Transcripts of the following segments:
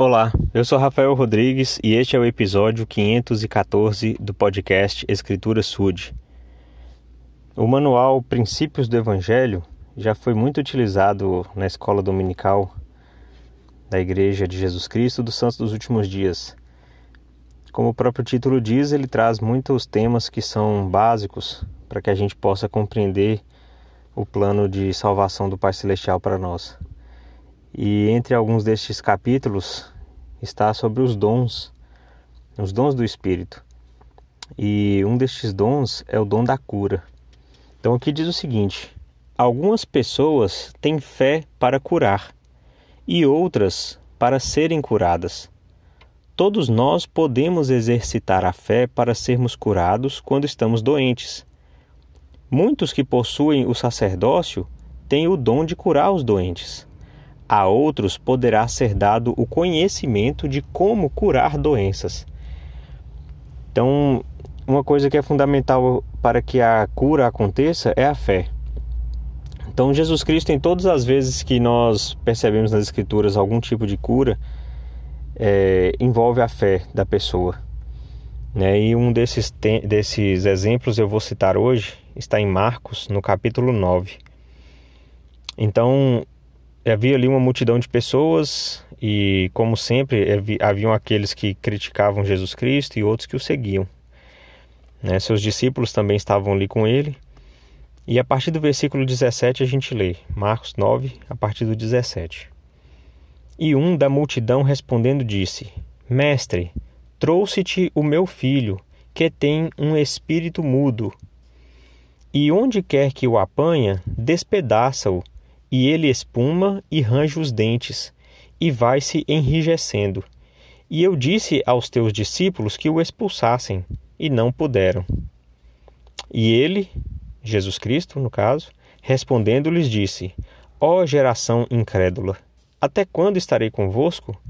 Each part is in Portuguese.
Olá, eu sou Rafael Rodrigues e este é o episódio 514 do podcast Escritura Sud. O manual Princípios do Evangelho já foi muito utilizado na escola dominical da Igreja de Jesus Cristo dos Santos dos Últimos Dias. Como o próprio título diz, ele traz muitos temas que são básicos para que a gente possa compreender o plano de salvação do Pai Celestial para nós. E entre alguns destes capítulos está sobre os dons, os dons do Espírito. E um destes dons é o dom da cura. Então aqui diz o seguinte: algumas pessoas têm fé para curar e outras para serem curadas. Todos nós podemos exercitar a fé para sermos curados quando estamos doentes. Muitos que possuem o sacerdócio têm o dom de curar os doentes a outros poderá ser dado o conhecimento de como curar doenças. Então, uma coisa que é fundamental para que a cura aconteça é a fé. Então, Jesus Cristo, em todas as vezes que nós percebemos nas Escrituras algum tipo de cura, é, envolve a fé da pessoa. Né? E um desses, desses exemplos eu vou citar hoje está em Marcos, no capítulo 9. Então, havia ali uma multidão de pessoas e, como sempre, haviam aqueles que criticavam Jesus Cristo e outros que o seguiam. Né? Seus discípulos também estavam ali com ele. E a partir do versículo 17 a gente lê, Marcos 9, a partir do 17. E um da multidão respondendo disse: Mestre, trouxe-te o meu filho, que tem um espírito mudo. E onde quer que o apanha, despedaça-o e ele espuma e range os dentes, e vai se enrijecendo. E eu disse aos teus discípulos que o expulsassem, e não puderam. E ele, Jesus Cristo, no caso, respondendo lhes disse: Ó geração incrédula, até quando estarei convosco?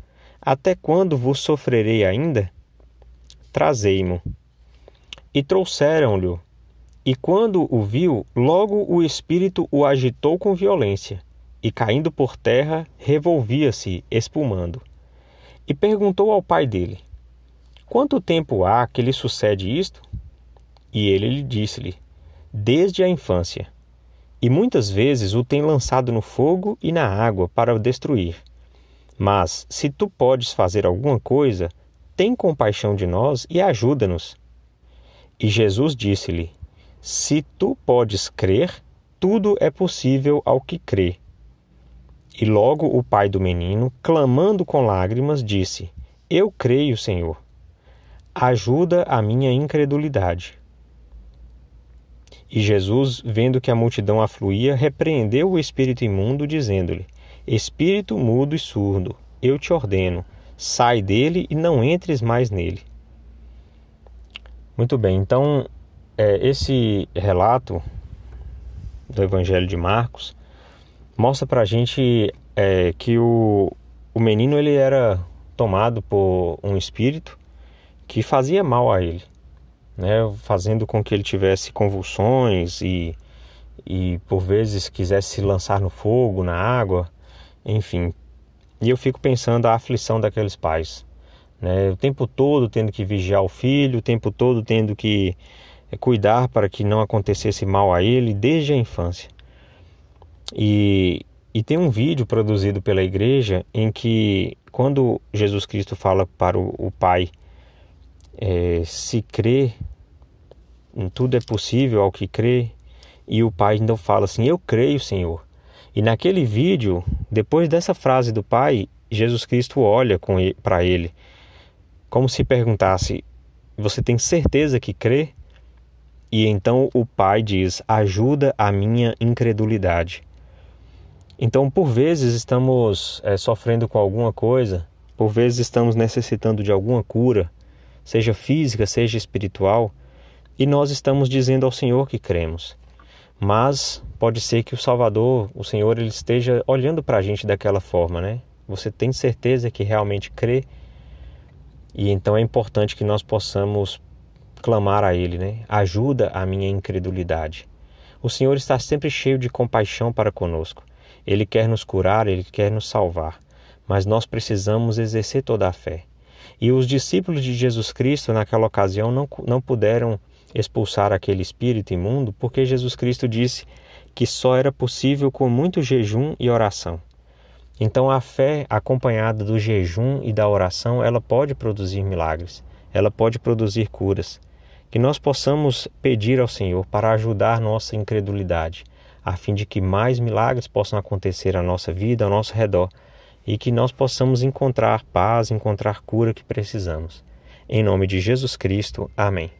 Até quando vos sofrerei ainda? Trazei-mo. E trouxeram-lhe e quando o viu, logo o espírito o agitou com violência, e caindo por terra, revolvia-se, espumando. E perguntou ao pai dele: Quanto tempo há que lhe sucede isto? E ele lhe disse-lhe: Desde a infância. E muitas vezes o tem lançado no fogo e na água para o destruir. Mas, se tu podes fazer alguma coisa, tem compaixão de nós e ajuda-nos. E Jesus disse-lhe: se tu podes crer, tudo é possível ao que crê. E logo o pai do menino, clamando com lágrimas, disse: Eu creio, Senhor. Ajuda a minha incredulidade. E Jesus, vendo que a multidão afluía, repreendeu o espírito imundo, dizendo-lhe: Espírito mudo e surdo, eu te ordeno, sai dele e não entres mais nele. Muito bem, então é, esse relato do Evangelho de Marcos mostra para a gente é, que o, o menino ele era tomado por um espírito que fazia mal a ele, né, fazendo com que ele tivesse convulsões e, e por vezes quisesse se lançar no fogo, na água, enfim. E eu fico pensando a aflição daqueles pais, né, o tempo todo tendo que vigiar o filho, o tempo todo tendo que cuidar para que não acontecesse mal a ele desde a infância. E, e tem um vídeo produzido pela igreja em que, quando Jesus Cristo fala para o, o Pai, é, se crê, tudo é possível ao que crê, e o Pai então fala assim: Eu creio, Senhor. E naquele vídeo, depois dessa frase do Pai, Jesus Cristo olha para ele, como se perguntasse: Você tem certeza que crê? E então o pai diz: ajuda a minha incredulidade. Então, por vezes estamos é, sofrendo com alguma coisa, por vezes estamos necessitando de alguma cura, seja física, seja espiritual, e nós estamos dizendo ao Senhor que cremos. Mas pode ser que o Salvador, o Senhor, ele esteja olhando para a gente daquela forma, né? Você tem certeza que realmente crê? E então é importante que nós possamos clamar a Ele, né? Ajuda a minha incredulidade. O Senhor está sempre cheio de compaixão para conosco. Ele quer nos curar, Ele quer nos salvar. mas nós precisamos exercer toda a fé. E os discípulos de Jesus Cristo, naquela ocasião, não, não puderam expulsar aquele espírito imundo porque Jesus Cristo disse que só era possível com muito jejum e oração. Então a fé acompanhada do jejum e da oração, ela pode produzir milagres, ela pode produzir curas. Que nós possamos pedir ao Senhor para ajudar nossa incredulidade, a fim de que mais milagres possam acontecer à nossa vida, ao nosso redor, e que nós possamos encontrar paz, encontrar cura que precisamos. Em nome de Jesus Cristo. Amém.